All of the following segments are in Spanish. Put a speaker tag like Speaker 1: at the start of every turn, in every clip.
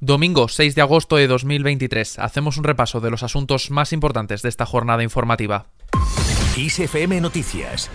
Speaker 1: Domingo 6 de agosto de 2023. Hacemos un repaso de los asuntos más importantes de esta jornada informativa.
Speaker 2: ISFM Noticias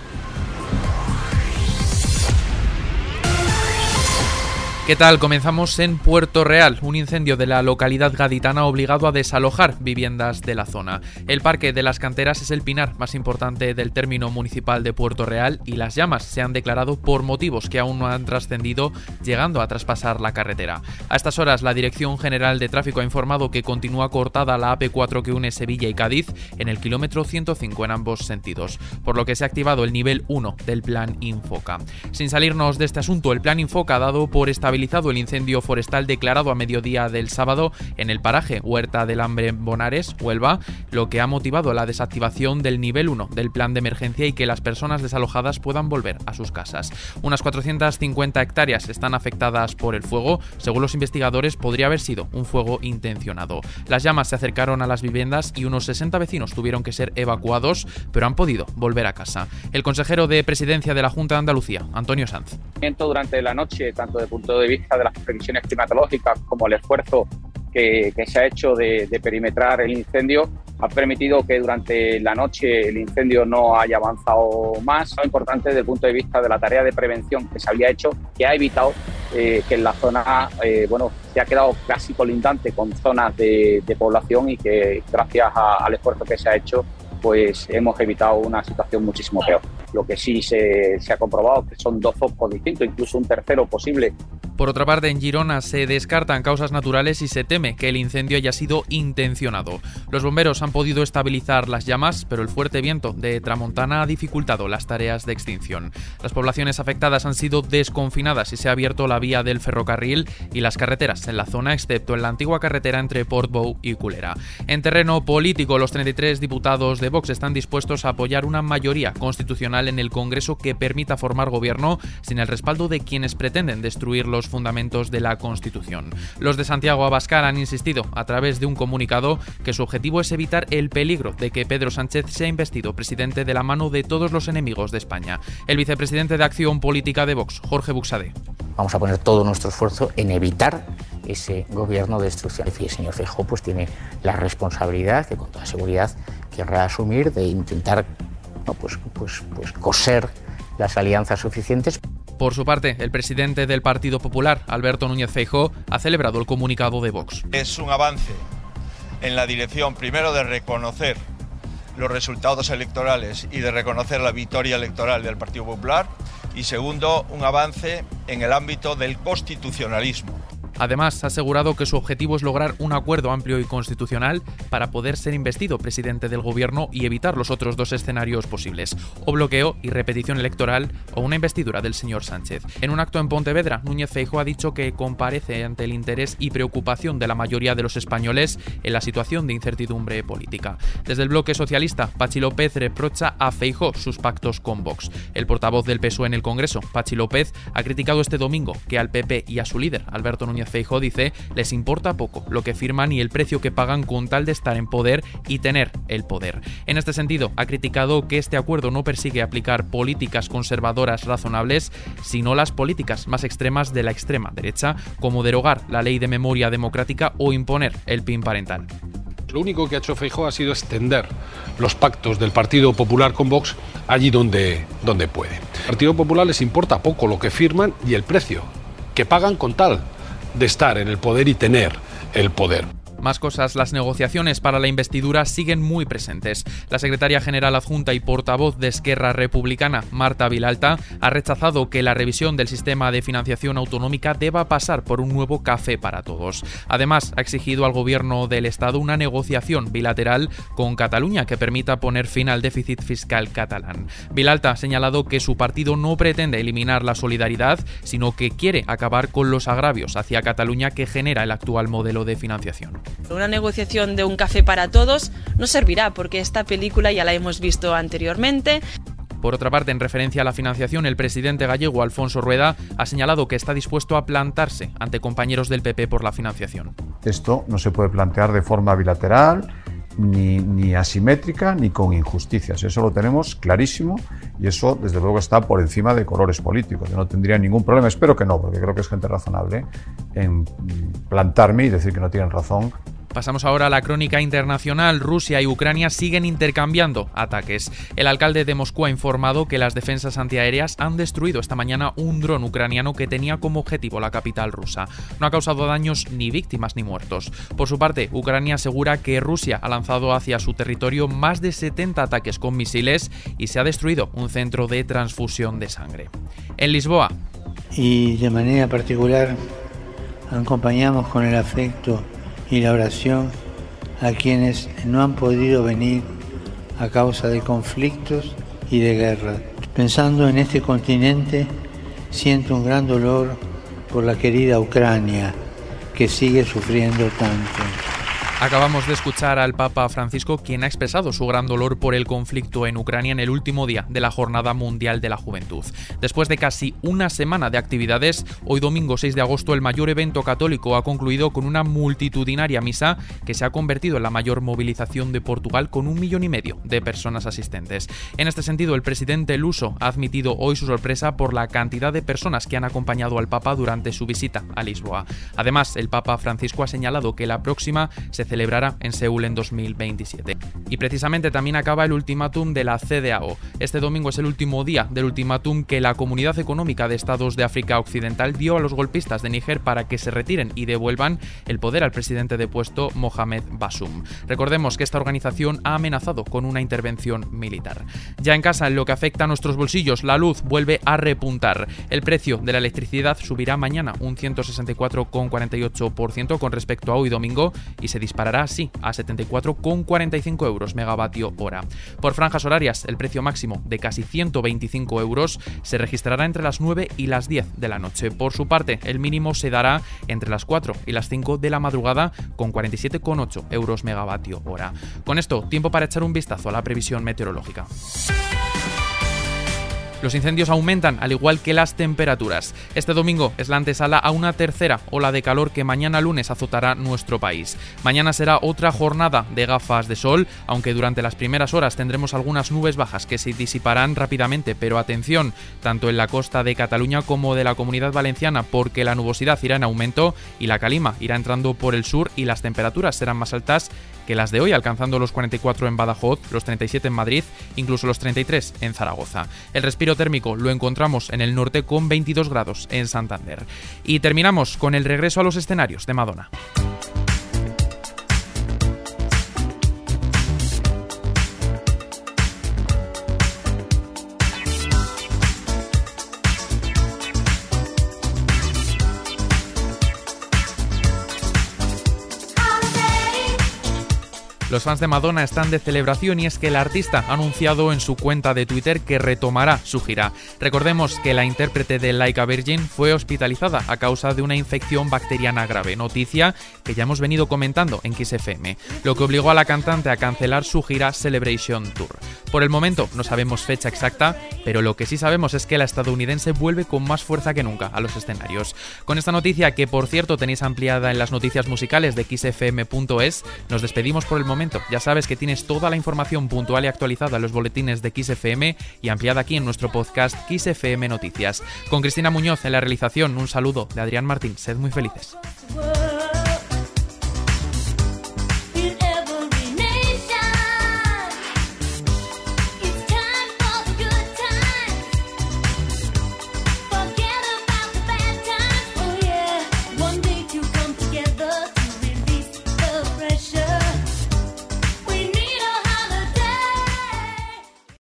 Speaker 1: ¿Qué tal? Comenzamos en Puerto Real. Un incendio de la localidad gaditana obligado a desalojar viviendas de la zona. El Parque de las Canteras es el pinar más importante del término municipal de Puerto Real y las llamas se han declarado por motivos que aún no han trascendido, llegando a traspasar la carretera. A estas horas, la Dirección General de Tráfico ha informado que continúa cortada la AP4 que une Sevilla y Cádiz en el kilómetro 105 en ambos sentidos, por lo que se ha activado el nivel 1 del Plan Infoca. Sin salirnos de este asunto, el Plan Infoca dado por esta el incendio forestal declarado a mediodía del sábado en el paraje Huerta del Hambre Bonares, Huelva, lo que ha motivado la desactivación del nivel 1 del plan de emergencia y que las personas desalojadas puedan volver a sus casas. Unas 450 hectáreas están afectadas por el fuego. Según los investigadores, podría haber sido un fuego intencionado. Las llamas se acercaron a las viviendas y unos 60 vecinos tuvieron que ser evacuados, pero han podido volver a casa. El consejero de presidencia de la Junta de Andalucía, Antonio Sanz.
Speaker 3: Durante la noche, tanto de punto de de vista de las previsiones climatológicas como el esfuerzo que, se ha hecho de, perimetrar el incendio ha permitido que durante la noche el incendio no haya avanzado más. Lo importante desde el punto de vista de la tarea de prevención que se había hecho, que ha evitado eh, que en la zona, eh, bueno, se ha quedado casi colindante con zonas de, población y que gracias al esfuerzo que se ha hecho, pues hemos evitado una situación muchísimo peor. Lo que sí se, se ha comprobado que son dos focos distintos, incluso un tercero posible
Speaker 1: por otra parte, en Girona se descartan causas naturales y se teme que el incendio haya sido intencionado. Los bomberos han podido estabilizar las llamas, pero el fuerte viento de Tramontana ha dificultado las tareas de extinción. Las poblaciones afectadas han sido desconfinadas y se ha abierto la vía del ferrocarril y las carreteras en la zona, excepto en la antigua carretera entre Portbou y Culera. En terreno político, los 33 diputados de Vox están dispuestos a apoyar una mayoría constitucional en el Congreso que permita formar gobierno sin el respaldo de quienes pretenden destruir los fundamentos de la Constitución. Los de Santiago Abascal han insistido a través de un comunicado que su objetivo es evitar el peligro de que Pedro Sánchez sea investido presidente de la mano de todos los enemigos de España. El vicepresidente de Acción Política de Vox, Jorge Buxade.
Speaker 4: Vamos a poner todo nuestro esfuerzo en evitar ese gobierno de destrucción. Y el señor Feijóo pues tiene la responsabilidad que con toda seguridad querrá asumir de intentar pues, pues, pues coser las alianzas suficientes.
Speaker 1: Por su parte, el presidente del Partido Popular, Alberto Núñez Feijóo, ha celebrado el comunicado de Vox.
Speaker 5: Es un avance en la dirección, primero, de reconocer los resultados electorales y de reconocer la victoria electoral del Partido Popular, y segundo, un avance en el ámbito del constitucionalismo.
Speaker 1: Además, ha asegurado que su objetivo es lograr un acuerdo amplio y constitucional para poder ser investido presidente del gobierno y evitar los otros dos escenarios posibles, o bloqueo y repetición electoral o una investidura del señor Sánchez. En un acto en Pontevedra, Núñez Feijóo ha dicho que comparece ante el interés y preocupación de la mayoría de los españoles en la situación de incertidumbre política. Desde el bloque socialista, Pachi López reprocha a Feijóo sus pactos con Vox. El portavoz del PSOE en el Congreso, Pachi López, ha criticado este domingo que al PP y a su líder, Alberto Núñez Feijóo dice, les importa poco lo que firman y el precio que pagan con tal de estar en poder y tener el poder. En este sentido, ha criticado que este acuerdo no persigue aplicar políticas conservadoras razonables, sino las políticas más extremas de la extrema derecha, como derogar la ley de memoria democrática o imponer el PIN parental.
Speaker 6: Lo único que ha hecho Feijóo ha sido extender los pactos del Partido Popular con Vox allí donde, donde puede. Al Partido Popular les importa poco lo que firman y el precio que pagan con tal de estar en el poder y tener el poder.
Speaker 1: Más cosas, las negociaciones para la investidura siguen muy presentes. La secretaria general adjunta y portavoz de Esquerra Republicana, Marta Vilalta, ha rechazado que la revisión del sistema de financiación autonómica deba pasar por un nuevo café para todos. Además, ha exigido al gobierno del Estado una negociación bilateral con Cataluña que permita poner fin al déficit fiscal catalán. Vilalta ha señalado que su partido no pretende eliminar la solidaridad, sino que quiere acabar con los agravios hacia Cataluña que genera el actual modelo de financiación.
Speaker 7: Una negociación de un café para todos no servirá porque esta película ya la hemos visto anteriormente.
Speaker 1: Por otra parte, en referencia a la financiación, el presidente gallego Alfonso Rueda ha señalado que está dispuesto a plantarse ante compañeros del PP por la financiación.
Speaker 8: Esto no se puede plantear de forma bilateral ni, ni, asimétrica ni con injusticias. Eso lo tenemos clarísimo y eso desde luego está por encima de colores políticos. Yo no tendría ningún problema, espero que no, porque creo que es gente razonable, en plantarme y decir que no tienen razón
Speaker 1: Pasamos ahora a la crónica internacional. Rusia y Ucrania siguen intercambiando ataques. El alcalde de Moscú ha informado que las defensas antiaéreas han destruido esta mañana un dron ucraniano que tenía como objetivo la capital rusa. No ha causado daños ni víctimas ni muertos. Por su parte, Ucrania asegura que Rusia ha lanzado hacia su territorio más de 70 ataques con misiles y se ha destruido un centro de transfusión de sangre. En Lisboa.
Speaker 9: Y de manera particular acompañamos con el afecto y la oración a quienes no han podido venir a causa de conflictos y de guerra. Pensando en este continente, siento un gran dolor por la querida Ucrania, que sigue sufriendo tanto.
Speaker 1: Acabamos de escuchar al Papa Francisco, quien ha expresado su gran dolor por el conflicto en Ucrania en el último día de la Jornada Mundial de la Juventud. Después de casi una semana de actividades, hoy domingo 6 de agosto el mayor evento católico ha concluido con una multitudinaria misa que se ha convertido en la mayor movilización de Portugal con un millón y medio de personas asistentes. En este sentido, el presidente Luso ha admitido hoy su sorpresa por la cantidad de personas que han acompañado al Papa durante su visita a Lisboa. Además, el Papa Francisco ha señalado que la próxima se celebrará en Seúl en 2027. Y precisamente también acaba el ultimátum de la CDAO. Este domingo es el último día del ultimátum que la Comunidad Económica de Estados de África Occidental dio a los golpistas de Níger para que se retiren y devuelvan el poder al presidente depuesto Mohamed Basum. Recordemos que esta organización ha amenazado con una intervención militar. Ya en casa, en lo que afecta a nuestros bolsillos, la luz vuelve a repuntar. El precio de la electricidad subirá mañana un 164,48% con respecto a hoy domingo y se disparará así a 74,45 euros megavatio hora. Por franjas horarias, el precio máximo de casi 125 euros se registrará entre las 9 y las 10 de la noche. Por su parte, el mínimo se dará entre las 4 y las 5 de la madrugada con 47,8 euros megavatio hora. Con esto, tiempo para echar un vistazo a la previsión meteorológica. Los incendios aumentan, al igual que las temperaturas. Este domingo es la antesala a una tercera ola de calor que mañana lunes azotará nuestro país. Mañana será otra jornada de gafas de sol, aunque durante las primeras horas tendremos algunas nubes bajas que se disiparán rápidamente, pero atención, tanto en la costa de Cataluña como de la comunidad valenciana, porque la nubosidad irá en aumento y la calima irá entrando por el sur y las temperaturas serán más altas que las de hoy, alcanzando los 44 en Badajoz, los 37 en Madrid, incluso los 33 en Zaragoza. El respiro térmico lo encontramos en el norte con 22 grados en Santander. Y terminamos con el regreso a los escenarios de Madonna. Los fans de Madonna están de celebración y es que el artista ha anunciado en su cuenta de Twitter que retomará su gira. Recordemos que la intérprete de Like a Virgin fue hospitalizada a causa de una infección bacteriana grave, noticia que ya hemos venido comentando en XFM, lo que obligó a la cantante a cancelar su gira Celebration Tour. Por el momento no sabemos fecha exacta, pero lo que sí sabemos es que la estadounidense vuelve con más fuerza que nunca a los escenarios. Con esta noticia, que por cierto tenéis ampliada en las noticias musicales de xfm.es, nos despedimos por el ya sabes que tienes toda la información puntual y actualizada en los boletines de XFM y ampliada aquí en nuestro podcast XFM Noticias. Con Cristina Muñoz en la realización, un saludo de Adrián Martín. Sed muy felices.